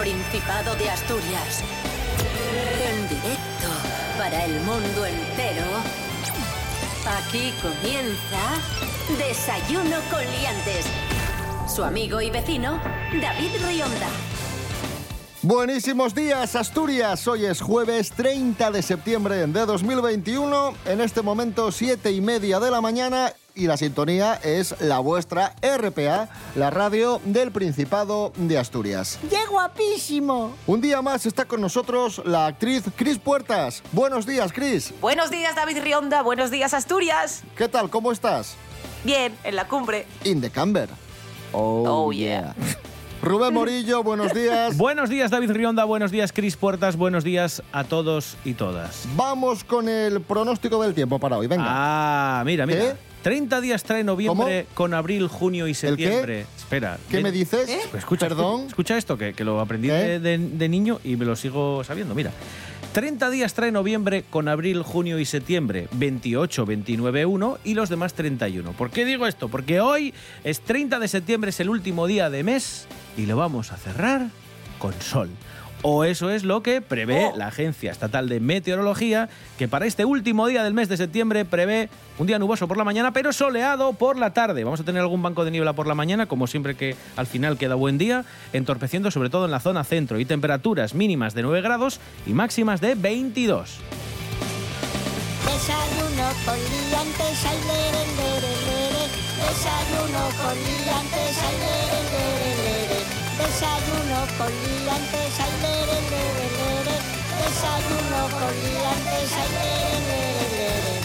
Principado de Asturias. En directo para el mundo entero. Aquí comienza Desayuno con Liantes. Su amigo y vecino, David Rionda. Buenísimos días, Asturias. Hoy es jueves 30 de septiembre de 2021. En este momento, siete y media de la mañana. Y la sintonía es la vuestra RPA, la radio del Principado de Asturias. ¡Qué guapísimo! Un día más está con nosotros la actriz Cris Puertas. Buenos días, Cris. Buenos días, David Rionda. Buenos días, Asturias. ¿Qué tal? ¿Cómo estás? Bien, en la cumbre. In the camber. Oh, yeah. Rubén Morillo, buenos días. Buenos días, David Rionda. Buenos días, Cris Puertas. Buenos días a todos y todas. Vamos con el pronóstico del tiempo para hoy. Venga. Ah, mira, mira. ¿Eh? 30 días trae noviembre con abril, junio y septiembre. Espera. ¿Qué me dices? Pues escucha, Perdón. Escucha esto, que, que lo aprendí ¿Eh? de, de- de niño y me lo sigo sabiendo. Mira. 30 días trae noviembre con abril, junio y septiembre. 28, 29, 1 y los demás 31. ¿Por qué digo esto? Porque hoy es 30 de septiembre, es el último día de mes y lo vamos a cerrar con sol. O eso es lo que prevé Oh. la Agencia Estatal de Meteorología, que para este último día del mes de septiembre prevé un día nuboso por la mañana, pero soleado por la tarde. Vamos a tener algún banco de niebla por la mañana, como siempre que al final queda buen día, entorpeciendo sobre todo en la zona centro y temperaturas mínimas de 9 grados y máximas de 22. Desayuno con liantes, ay, lere, lere, lere. Desayuno con liantes, ay. Desayuno con liantes, ay, lere, lere, lere. Desayuno con liantes, ay, lere, lere, lere.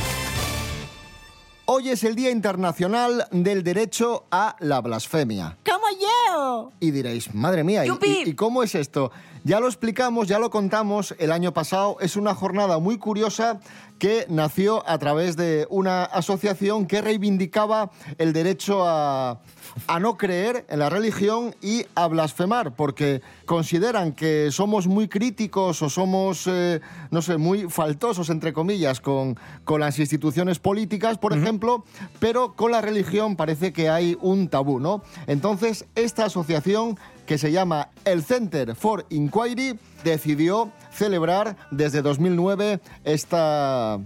Hoy es el Día Internacional del Derecho a la Blasfemia. ¡Como yo! Y diréis, madre mía, ¿y, ¡Yupi! y- y cómo es esto? Ya lo explicamos, ya lo contamos el año pasado. Es una jornada muy curiosa que nació a través de una asociación que reivindicaba el derecho a, a no creer en la religión y a blasfemar, porque consideran que somos muy críticos o somos, eh, no sé, muy faltosos, entre comillas, con, con las instituciones políticas, por ejemplo, pero con la religión parece que hay un tabú, ¿no? Entonces, esta asociación que se llama el Center for Inquiry decidió celebrar desde 2009 esta,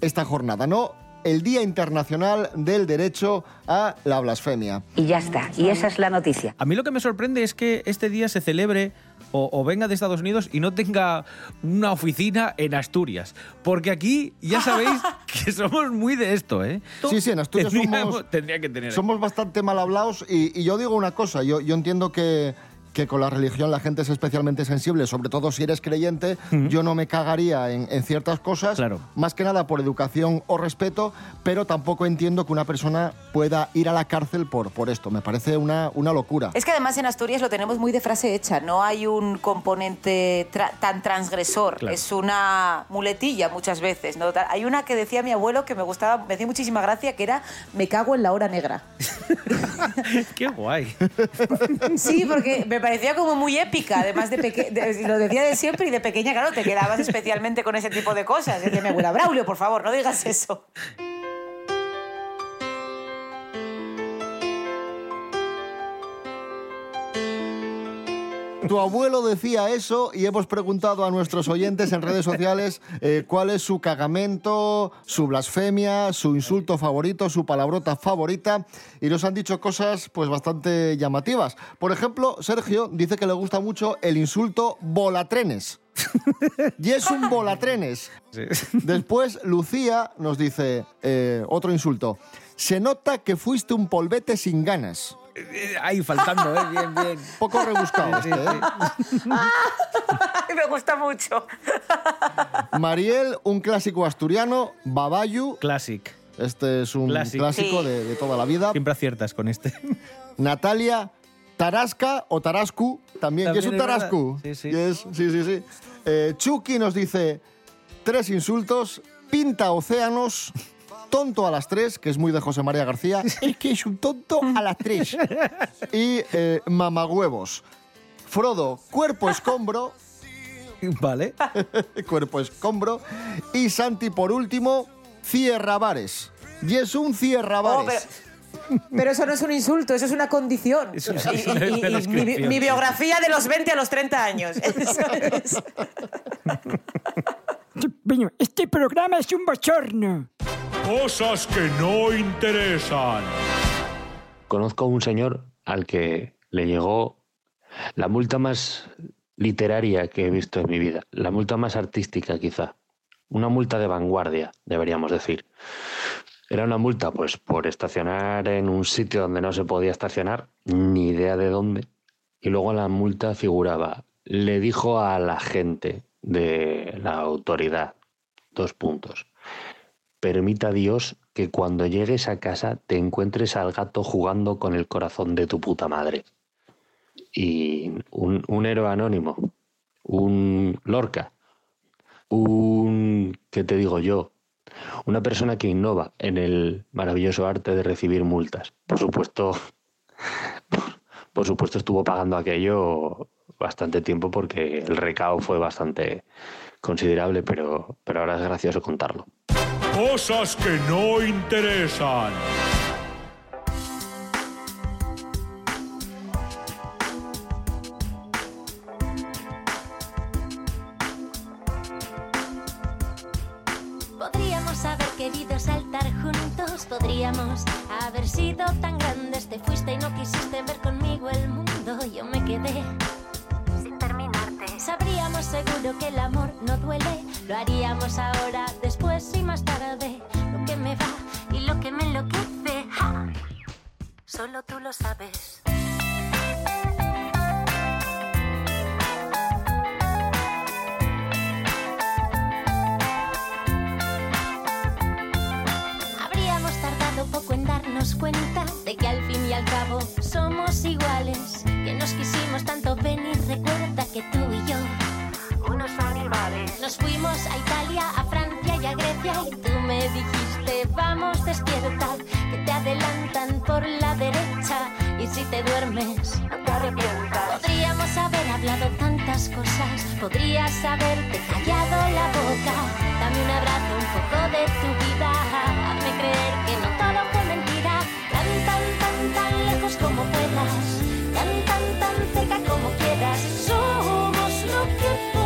esta jornada, ¿no? El Día Internacional del Derecho a la Blasfemia. Y ya está. Y esa es la noticia. A mí lo que me sorprende es que este día se celebre o, o venga de Estados Unidos y no tenga una oficina en Asturias. Porque aquí ya sabéis que somos muy de esto, ¿eh? Sí, sí, en Asturias somos, tendría que tener. somos bastante mal hablados y, y yo digo una cosa, yo, yo entiendo que, que con la religión la gente es especialmente sensible, sobre todo si eres creyente, yo no me cagaría en, en ciertas cosas, Claro. más que nada por educación o respeto, pero tampoco entiendo que una persona pueda ir a la cárcel por, por esto, me parece una, una locura. Es que además en Asturias lo tenemos muy de frase hecha. No hay un componente tra- tan transgresor. Claro. Es una muletilla muchas veces. ¿no? Hay una que decía mi abuelo que me gustaba, me hacía muchísima gracia, que era me cago en la hora negra. Qué guay. Sí, porque me parecía como muy épica, además de, peque- de- lo decía de siempre y de pequeña, claro, te quedabas especialmente con ese tipo de cosas. Decía mi abuela, Braulio, por favor, no digas eso. Tu abuelo decía eso y hemos preguntado a nuestros oyentes en redes sociales eh, cuál es su cagamento, su blasfemia, su insulto favorito, su palabrota favorita y nos han dicho cosas pues bastante llamativas. Por ejemplo, Sergio dice que le gusta mucho el insulto volatrenes. y es un volatrenes. Después Lucía nos dice eh, otro insulto. Se nota que fuiste un polvete sin ganas. Ahí faltando, ¿eh? Bien, bien. Poco rebuscado este, ¿eh? me gusta mucho. Mariel, un clásico asturiano, Babayu, Classic. este es un Clásico. clásico Sí. de, de toda la vida. Siempre aciertas con este. Natalia, Tarasca o Tarascu, también, que es un. Tarascu. Sí, sí. Sí, sí, sí. Eh, Chucky nos dice tres insultos, pinta océanos, tonto a las tres, que es muy de José María García, es que es un tonto a las tres. Y eh, mamagüevos. Frodo, cuerpo escombro, Vale. cuerpo escombro. Y Santi, por último, cierrabares. Y es un Oh, cierrabares. pero Pero eso no es un insulto, eso es una condición. Eso es Y- una y- y- y descripción, mi, mi biografía de los 20 a los 30 años. Eso es. Este programa es un bochorno. Cosas que no interesan. Conozco a un señor al que le llegó la multa más literaria que he visto en mi vida, la multa más artística quizá, una multa de vanguardia, deberíamos decir. Era una multa pues por estacionar en un sitio donde no se podía estacionar, ni idea de dónde. Y luego la multa figuraba, le dijo a la gente de la autoridad, dos puntos, permita Dios que cuando llegues a casa te encuentres al gato jugando con el corazón de tu puta madre. Y un, un héroe anónimo, un Lorca, un, ¿qué te digo yo? Una persona que innova en el maravilloso arte de recibir multas. Por supuesto, por, supuesto estuvo pagando aquello bastante tiempo porque el recao fue bastante considerable, pero, pero ahora es gracioso contarlo. Cosas que no interesan. Podríamos haber querido saltar juntos, podríamos haber sido tan grandes. Te fuiste y no quisiste ver conmigo el mundo. Yo me quedé. Sabríamos seguro que el amor no duele. Lo haríamos ahora, después y más tarde. Lo que me va y lo que me enloquece. ¡ja! Solo tú lo sabes. Habríamos tardado poco en darnos cuenta de que al fin y al cabo somos iguales. Que nos quisimos tanto venir, recuerda que tú y yo, unos animales. Nos fuimos a Italia, a Francia y a Grecia y tú me dijiste, vamos despierta, que te adelantan por la derecha y si te duermes, no te arrepientas. Podríamos haber hablado tantas cosas, podrías haberte callado la boca. Dame un abrazo, un poco de tu vida, hazme creer que no todo fue mentira. Tan, tan, tan, tan lejos como puedas, cerca como quieras. Somos lo que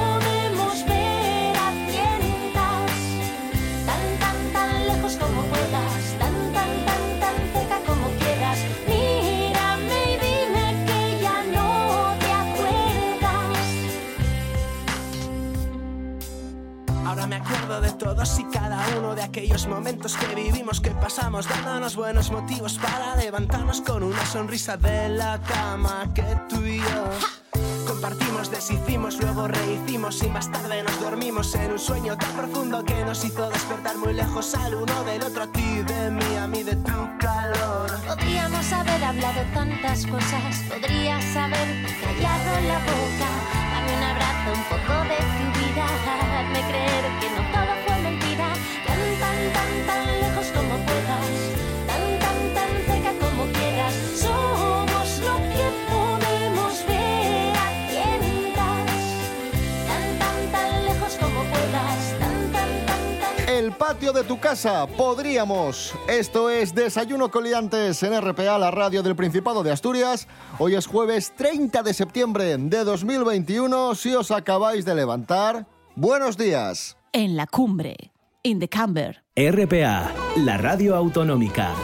acuerdo de todos y cada uno de aquellos momentos que vivimos, que pasamos, dándonos buenos motivos para levantarnos con una sonrisa de la cama que tú y yo. Compartimos, deshicimos, luego rehicimos y más tarde nos dormimos en un sueño tan profundo que nos hizo despertar muy lejos al uno del otro, a ti de mí, a mí de tu calor. Podríamos haber hablado tantas cosas, podrías haber callado patio de tu casa, podríamos. Esto es Desayuno Coliantes en RPA, la radio del Principado de Asturias. Hoy es jueves 30 de septiembre de 2021. Si os acabáis de levantar, buenos días. En la cumbre, in the camber. RPA, la radio autonómica.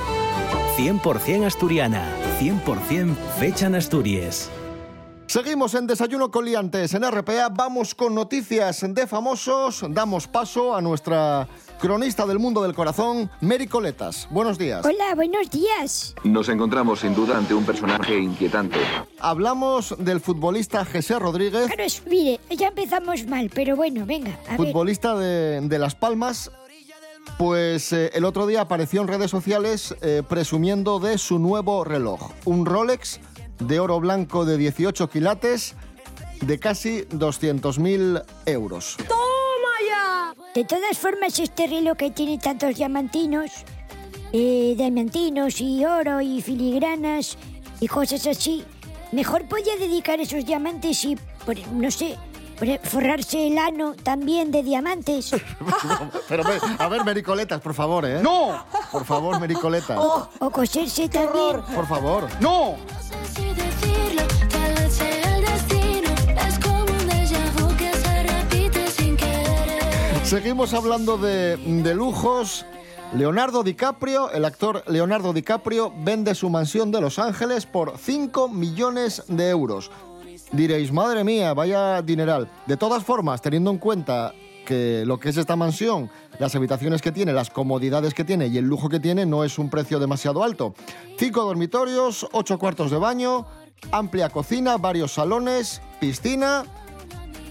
100% asturiana, 100% fecha en Asturias. Seguimos en Desayuno Coliantes en RPA. Vamos con noticias de famosos. Damos paso a nuestra cronista del mundo del corazón, Mary Coletas. Buenos días. Hola, buenos días. Nos encontramos sin duda ante un personaje inquietante. Hablamos del futbolista José Rodríguez, Claro, es- mire, ya empezamos mal, pero bueno, venga, a ver. futbolista de, de Las Palmas. Pues eh, el otro día apareció en redes sociales eh, presumiendo de su nuevo reloj. Un Rolex de oro blanco de 18 quilates de casi 200.000 euros. De todas formas, este reloj que tiene tantos diamantinos, eh, diamantinos y oro y filigranas y cosas así, mejor podía dedicar esos diamantes y, por- no sé, Forrarse el ano también de diamantes. Pero, a ver, Mericoletas, por favor, ¿eh? ¡No! Por favor, Mericoletas. O, o coserse también. Por favor. ¡No! Seguimos hablando de, lujos. Leonardo DiCaprio, el actor Leonardo DiCaprio, vende su mansión de Los Ángeles por 5 millones de euros. Diréis, madre mía, vaya dineral. De todas formas, teniendo en cuenta que lo que es esta mansión, las habitaciones que tiene, las comodidades que tiene y el lujo que tiene, no es un precio demasiado alto. Cinco dormitorios, ocho cuartos de baño, amplia cocina, varios salones, piscina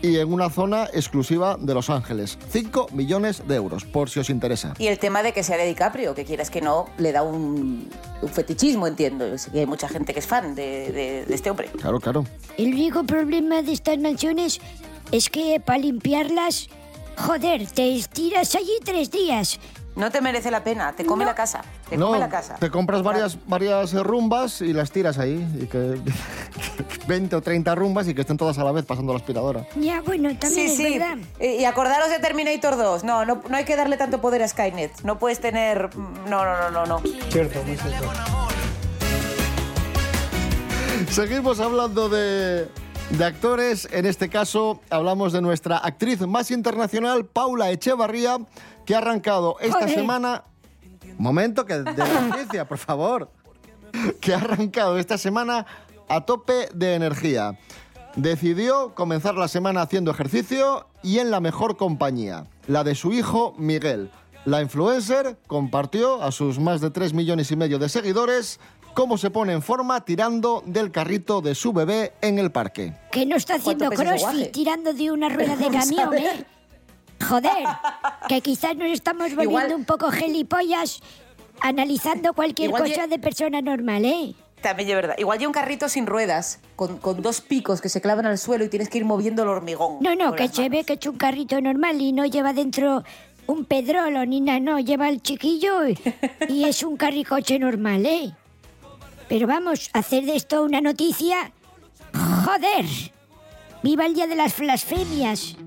y en una zona exclusiva de Los Ángeles. 5 millones de euros, por si os interesa. Y el tema de que sea de DiCaprio, que quieras que no, le da un, un fetichismo, entiendo. Que hay mucha gente que es fan de, de- de este hombre. Claro, claro. El único problema de estas mansiones es que para limpiarlas, joder, te estiras allí tres días. No te merece la pena, te come la casa. Te no, come la casa. te compras varias, varias eh, rumbas y las tiras ahí. Y que 20 o 30 rumbas y que estén todas a la vez pasando la aspiradora. Ya, bueno, también Sí, es sí. verdad. Eh, Y acordaros de Terminator 2. No, no, no hay que darle tanto poder a Skynet. No puedes tener. No, no, no, no, no. Cierto, muy cierto. Seguimos hablando de, de actores. En este caso, hablamos de nuestra actriz más internacional, Paula Echevarría, que ha arrancado esta Joder. semana. Momento que de noticia, por favor. Que ha arrancado esta semana a tope de energía. Decidió comenzar la semana haciendo ejercicio y en la mejor compañía, la de su hijo Miguel. La influencer compartió a sus más de 3 millones y medio de seguidores cómo se pone en forma tirando del carrito de su bebé en el parque. Que no está haciendo crossfit tirando de una rueda de camión. ¿eh? Joder, que quizás nos estamos volviendo Igual- un poco gelipollas analizando cualquier Igual cosa de persona normal, ¿eh? También es verdad. Igual hay un carrito sin ruedas, con, con dos picos que se clavan al suelo y tienes que ir moviendo el hormigón. No, no, que se ve que es un carrito normal y no lleva dentro un pedrolo ni nada, no, lleva el chiquillo y, y es un carricoche normal, ¿eh? Pero vamos, hacer de esto una noticia... ¡Joder! ¡Viva el día de las blasfemias!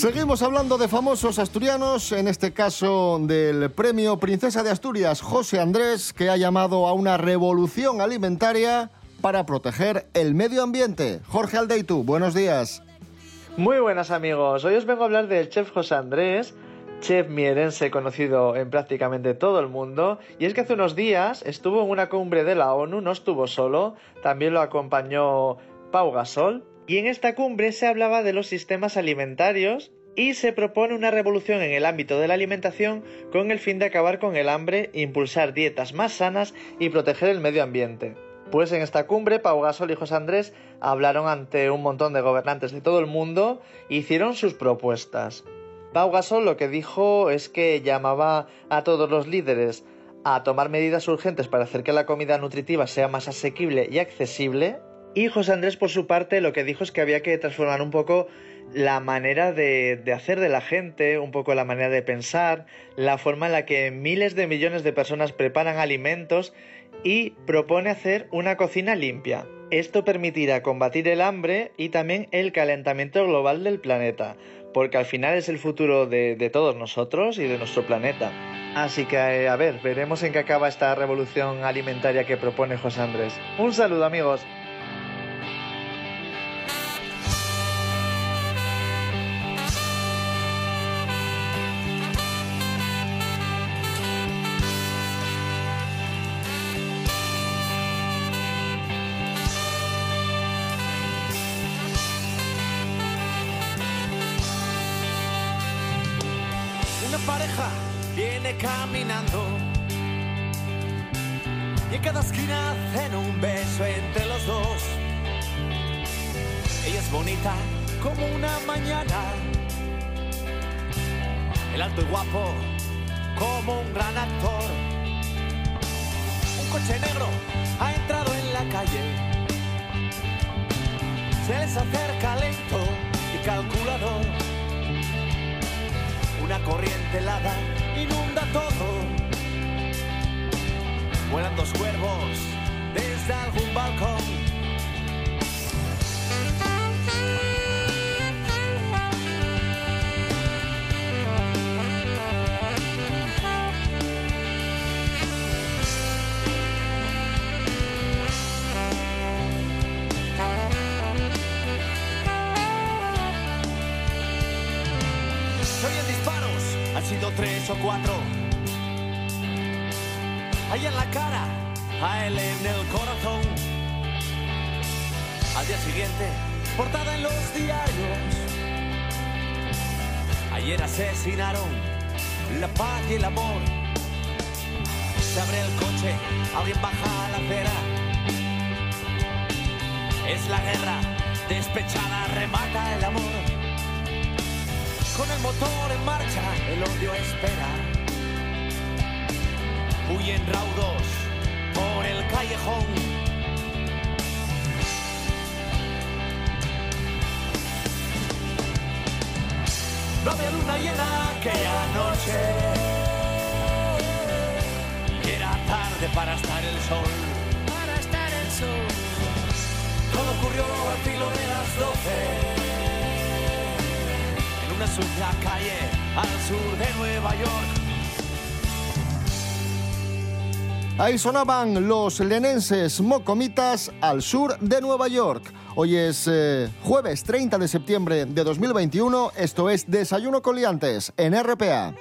Seguimos hablando de famosos asturianos, en este caso del premio Princesa de Asturias José Andrés, que ha llamado a una revolución alimentaria para proteger el medio ambiente. Jorge Aldeitu, buenos días. Muy buenas amigos, hoy os vengo a hablar del chef José Andrés, chef mierense conocido en prácticamente todo el mundo, y es que hace unos días estuvo en una cumbre de la ONU, no estuvo solo, también lo acompañó Pau Gasol, y en esta cumbre se hablaba de los sistemas alimentarios y se propone una revolución en el ámbito de la alimentación con el fin de acabar con el hambre, impulsar dietas más sanas y proteger el medio ambiente. Pues en esta cumbre, Pau Gasol y José Andrés hablaron ante un montón de gobernantes de todo el mundo e hicieron sus propuestas. Pau Gasol lo que dijo es que llamaba a todos los líderes a tomar medidas urgentes para hacer que la comida nutritiva sea más asequible y accesible. Y José Andrés, por su parte, lo que dijo es que había que transformar un poco la manera de, de hacer de la gente, un poco la manera de pensar, la forma en la que miles de millones de personas preparan alimentos y propone hacer una cocina limpia. Esto permitirá combatir el hambre y también el calentamiento global del planeta, porque al final es el futuro de, de todos nosotros y de nuestro planeta. Así que eh, a ver, veremos en qué acaba esta revolución alimentaria que propone José Andrés. Un saludo amigos. Caminando y en cada esquina hacen un beso entre los dos. Ella es bonita como una mañana, el alto y guapo como un gran actor. Un coche negro ha entrado en la calle, se les acerca lento y calculador. Una corriente helada inunda todo. vuelan dos cuervos desde algún balcón. En la cara, a él en el corazón. Al día siguiente, portada en los diarios. Ayer asesinaron la paz y el amor. Se abre el coche, alguien baja a la acera. Es la guerra, despechada, remata el amor. Con el motor en marcha, el odio espera. Huyen raudos por el callejón. No había luna llena aquella noche. Y era tarde para estar el sol. Para estar el sol. Todo ocurrió al filo de las doce en una sucia calle al sur de Nueva York. Ahí sonaban los lenenses mocomitas al sur de Nueva York. Hoy es eh, jueves 30 de septiembre de 2021. Esto es Desayuno con Liantes en RPA.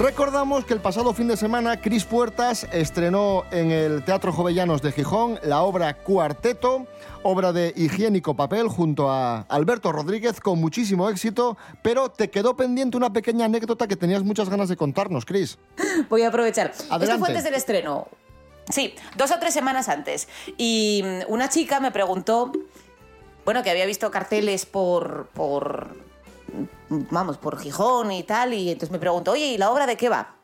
Recordamos que el pasado fin de semana Cris Puertas estrenó en el Teatro Jovellanos de Gijón la obra Cuarteto, obra de higiénico papel junto a Alberto Rodríguez con muchísimo éxito, pero te quedó pendiente una pequeña anécdota que tenías muchas ganas de contarnos, Cris. Voy a aprovechar. Esto Adelante. fue antes del estreno. Sí, dos o tres semanas antes. Y mm, una chica me preguntó, bueno, que había visto carteles por, por, vamos, por Gijón y tal, y entonces me preguntó, oye, ¿y la obra de qué va?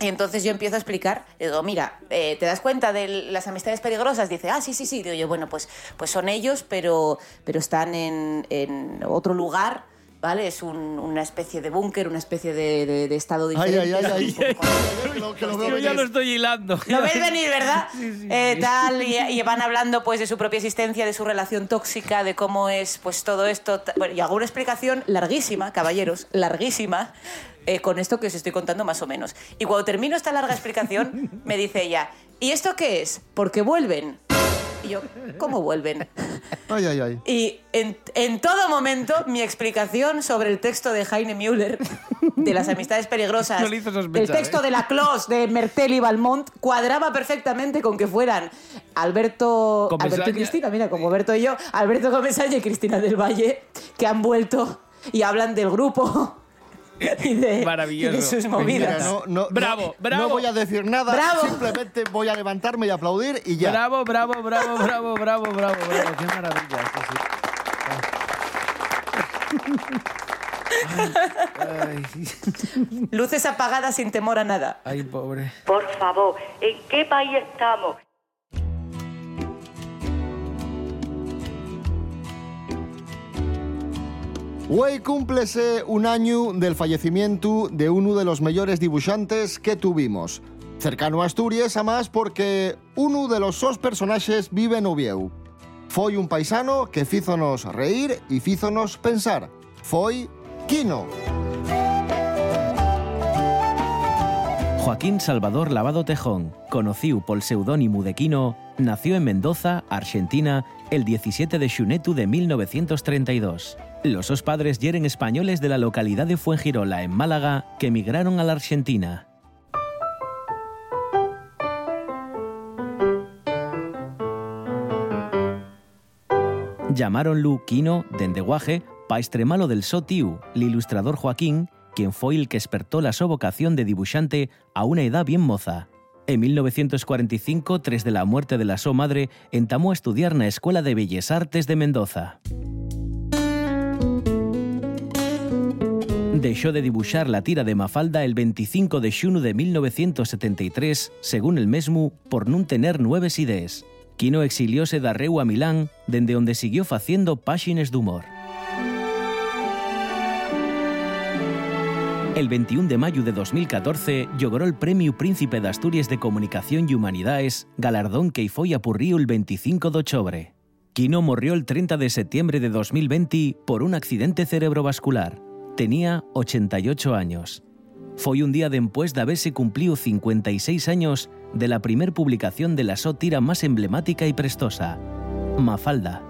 Y entonces yo empiezo a explicar, digo, mira, eh, ¿te das cuenta de las amistades peligrosas? Dice, ah, sí, sí, sí. Digo yo, bueno, pues, pues son ellos, pero, pero están en, en otro lugar, ¿vale? Es un- una especie de búnker, una especie de, de- de estado Ay, diferente. ay, ay, ay. Yo ya lo estoy hilando. Lo ves venir, ¿verdad? Eh, tal, y, y van hablando pues de su propia existencia, de su relación tóxica, de cómo es pues todo esto. Bueno, y hago una explicación larguísima, caballeros, larguísima, eh, con esto que os estoy contando más o menos. Y cuando termino esta larga explicación, me dice ella, ¿y esto qué es? Porque vuelven. Y yo, ¿cómo vuelven? Ay, ay, ay. Y en, en todo momento mi explicación sobre el texto de Heine Müller, de las amistades peligrosas, No sospechar, el texto ¿eh? de la Clos de Mertel y Balmont, cuadraba perfectamente con que fueran Alberto, Comesaña. Alberto y Cristina, mira, como Alberto y yo, Alberto Comesaña y Cristina del Valle, que han vuelto y hablan del grupo y de, Maravilloso. y de sus Mira, movidas. no, no, Bravo, no- bravo. No voy a decir nada, Bravo. simplemente voy a levantarme y aplaudir y ya. Bravo, bravo, bravo, bravo, bravo, bravo, bravo. Qué maravilla. esto sí. Ay, Luces apagadas sin temor a nada. ay, pobre. Por favor, ¿en qué país estamos? Hoy cúmplese un año del fallecimiento de uno de los mejores dibujantes que tuvimos. Cercano a Asturias, además, porque uno de los sos personajes vive en Ovieu. Foi un paisano que fízonos reír y fízonos pensar. Foi Quino. Joaquín Salvador Lavado Tejón, conocido por seudónimo de Quino, nació en Mendoza, Argentina, el 17 de Xunetu de 1932. Los dos padres yeren españoles de la localidad de Fuengirola, en Málaga, que emigraron a la Argentina. Llamaronlu Quino, dende Guaje, pa extremalo del so tío, el ilustrador Joaquín, quien fue el que despertó la su vocación de dibujante a una edad bien moza. En 1945, tras de la muerte de la so madre, entamó a estudiar na Escuela de Bellas Artes de Mendoza. Dejó de dibujar la tira de Mafalda el 25 de xunu de 1973, según el mesmo, por no tener nueves ideas. Quino exilióse da Reu a Milán, dende onde siguió faciendo páxines de humor. El 21 de mayo de 2014 logró el Premio Príncipe de Asturias de Comunicación y Humanidades, galardón que foi apurrió el 25 de octubre. Quino murió el 30 de septiembre de 2020 por un accidente cerebrovascular. Tenía 88 años. Foi un día después de haberse cumplido 56 años de la primer publicación de la sátira más emblemática y prestosa, Mafalda.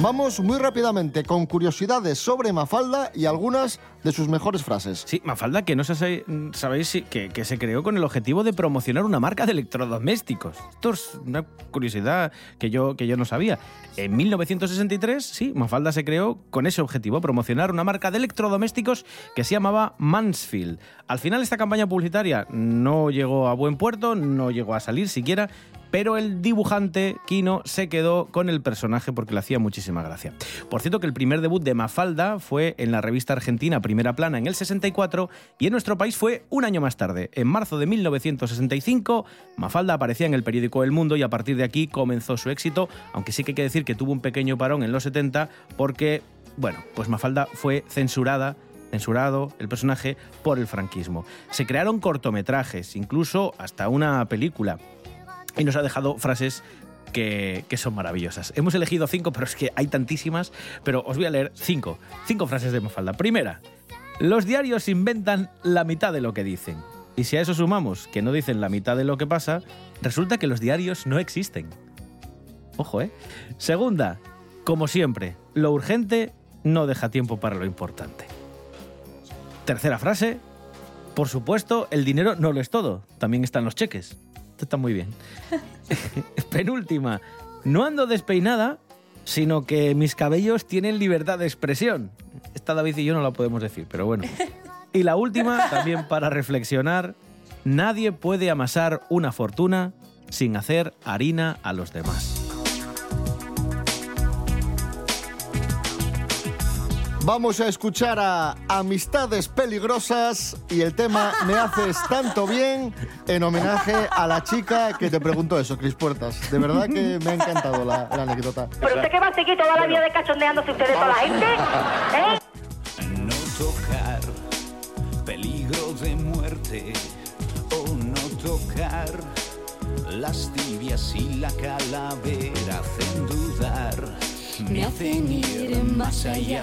Vamos muy rápidamente con curiosidades sobre Mafalda y algunas de sus mejores frases. Sí, Mafalda, que no sé, sabéis que se creó con el objetivo de promocionar una marca de electrodomésticos. Esto es una curiosidad que yo, que yo no sabía. En 1963, sí, Mafalda se creó con ese objetivo, promocionar una marca de electrodomésticos que se llamaba Mansfield. Al final esta campaña publicitaria no llegó a buen puerto, no llegó a salir siquiera, pero el dibujante Kino se quedó con el personaje porque le hacía muchísima gracia. Por cierto que el primer debut de Mafalda fue en la revista argentina Primera Plana en el 64 y en nuestro país fue un año más tarde. En marzo de 1965, Mafalda aparecía en el periódico El Mundo y a partir de aquí comenzó su éxito, aunque sí que hay que decir que tuvo un pequeño parón en los 70 porque, bueno, pues Mafalda fue censurada censurado el personaje por el franquismo. Se crearon cortometrajes, incluso hasta una película y nos ha dejado frases que, son maravillosas. Hemos elegido cinco, pero es que hay tantísimas, pero os voy a leer cinco, cinco frases de Mafalda. Primera, los diarios inventan la mitad de lo que dicen. Y si a eso sumamos que no dicen la mitad de lo que pasa, resulta que los diarios no existen. Ojo, ¿eh? Segunda, como siempre, lo urgente no deja tiempo para lo importante. Tercera frase, por supuesto, el dinero no lo es todo, también están los cheques. Esto está muy bien. Penúltima, no ando despeinada, sino que mis cabellos tienen libertad de expresión. Esta David y yo no la podemos decir, pero bueno. Y la última, también para reflexionar, nadie puede amasar una fortuna sin hacer harina a los demás. Vamos a escuchar a Amistades Peligrosas y el tema Me haces tanto bien en homenaje a la chica que te preguntó eso, Cris Puertas. De verdad que me ha encantado la, la anécdota. ¿Pero usted qué va a seguir toda la vida de cachondeándose ustedes toda la gente? ¿Eh? No tocar peligro de muerte o no tocar las tibias y la calavera hacen dudar, me hacen ir más allá,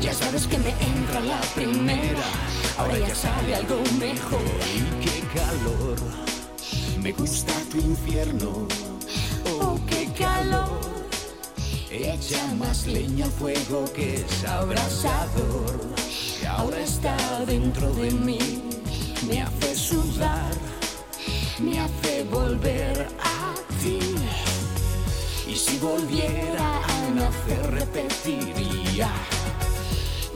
Ya sabes que me entra la primera. Ahora ya sale algo mejor. Y qué calor. Me gusta tu infierno. Oh, qué calor. Echa más leña al fuego que es abrasador. Que ahora está dentro de mí. Me hace sudar. Me hace volver a ti. Y si volviera a nacer repetiría.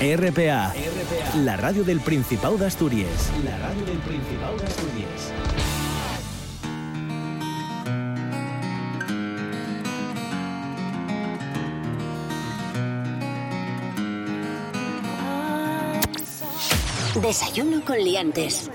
RPA, la radio del Principado de Asturias. La radio del Principado de Asturias. Desayuno con liantes.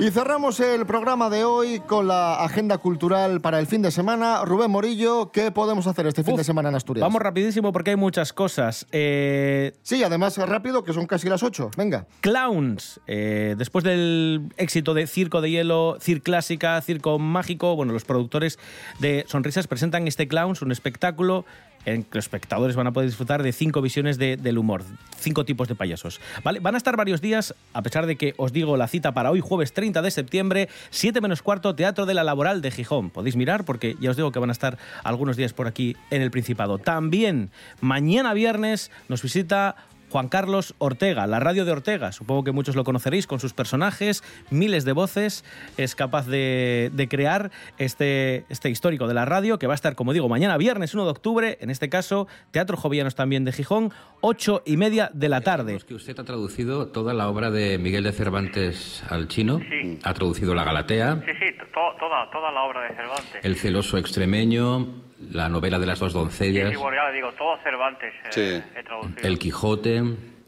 Y cerramos el programa de hoy con la agenda cultural para el fin de semana. Rubén Morillo, ¿qué podemos hacer este fin Uf, de semana en Asturias? Vamos rapidísimo porque hay muchas cosas. Eh, Sí, además rápido, que son casi las 8. Venga. Clowns. Eh, después del éxito de Circo de Hielo, Cir Clásica, Circo Mágico, bueno, los productores de Sonrisas presentan este Clowns, un espectáculo en que los espectadores van a poder disfrutar de cinco visiones de- del humor, cinco tipos de payasos. ¿Vale? Van a estar varios días, a pesar de que os digo la cita para hoy, jueves 30 de septiembre, 7 menos cuarto, Teatro de la Laboral de Gijón. Podéis mirar porque ya os digo que van a estar algunos días por aquí en el Principado. También mañana viernes nos visita Juan Carlos Ortega, la radio de Ortega. Supongo que muchos lo conoceréis con sus personajes, miles de voces. Es capaz de, de crear este, este histórico de la radio que va a estar, como digo, mañana viernes 1 de octubre. En este caso, Teatro Jovianos también de Gijón, 8 y media de la tarde. que usted ha traducido toda la obra de Miguel de Cervantes al chino. Sí. Ha traducido La Galatea, Sí, sí, to- toda, toda la obra de Cervantes. El celoso extremeño, la novela de las dos doncellas, sí, bueno, ya le digo, todo Cervantes eh, he traducido. El Quijote.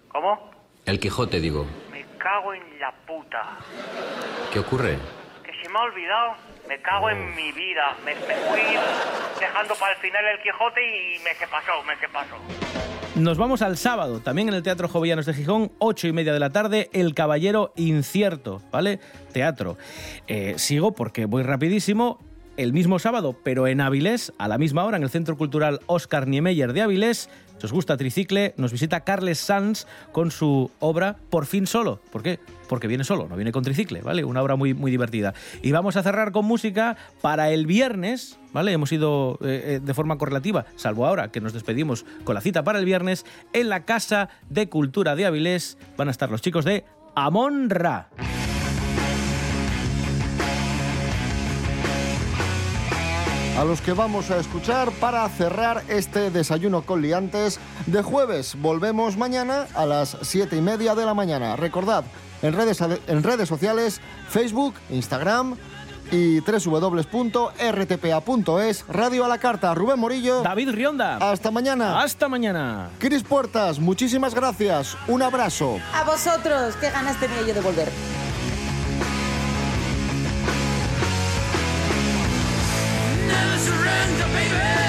¿Cómo? El Quijote, digo. Me cago en la puta. ¿Qué ocurre? Que se me ha olvidado. Me cago en mi vida. Me, me fui dejando para el final el Quijote y me se pasó, me se pasó. Nos vamos al sábado, también en el Teatro Jovianos de Gijón, 8 y media de la tarde, El Caballero Incierto, ¿vale? Teatro. Eh, sigo porque voy rapidísimo. El mismo sábado, pero en Avilés, a la misma hora, en el Centro Cultural Oscar Niemeyer de Avilés, si os gusta Tricicle, nos visita Carles Sanz con su obra Por fin solo. ¿Por qué? Porque viene solo, no viene con tricicle, ¿vale? Una obra muy, muy divertida. Y vamos a cerrar con música para el viernes, ¿vale? Hemos ido eh, eh, de forma correlativa, salvo ahora que nos despedimos con la cita para el viernes, en la Casa de Cultura de Avilés van a estar los chicos de Amon Ra. A los que vamos a escuchar para cerrar este desayuno con liantes de jueves. Volvemos mañana a las 7 y media de la mañana. Recordad, en redes, en redes sociales, Facebook, Instagram y www.rtpa.es, Radio a la Carta, Rubén Morillo. David Rionda. Hasta mañana. Hasta mañana. Cris Puertas, muchísimas gracias. Un abrazo. A vosotros, qué ganas tenía yo de volver. Avenger, baby!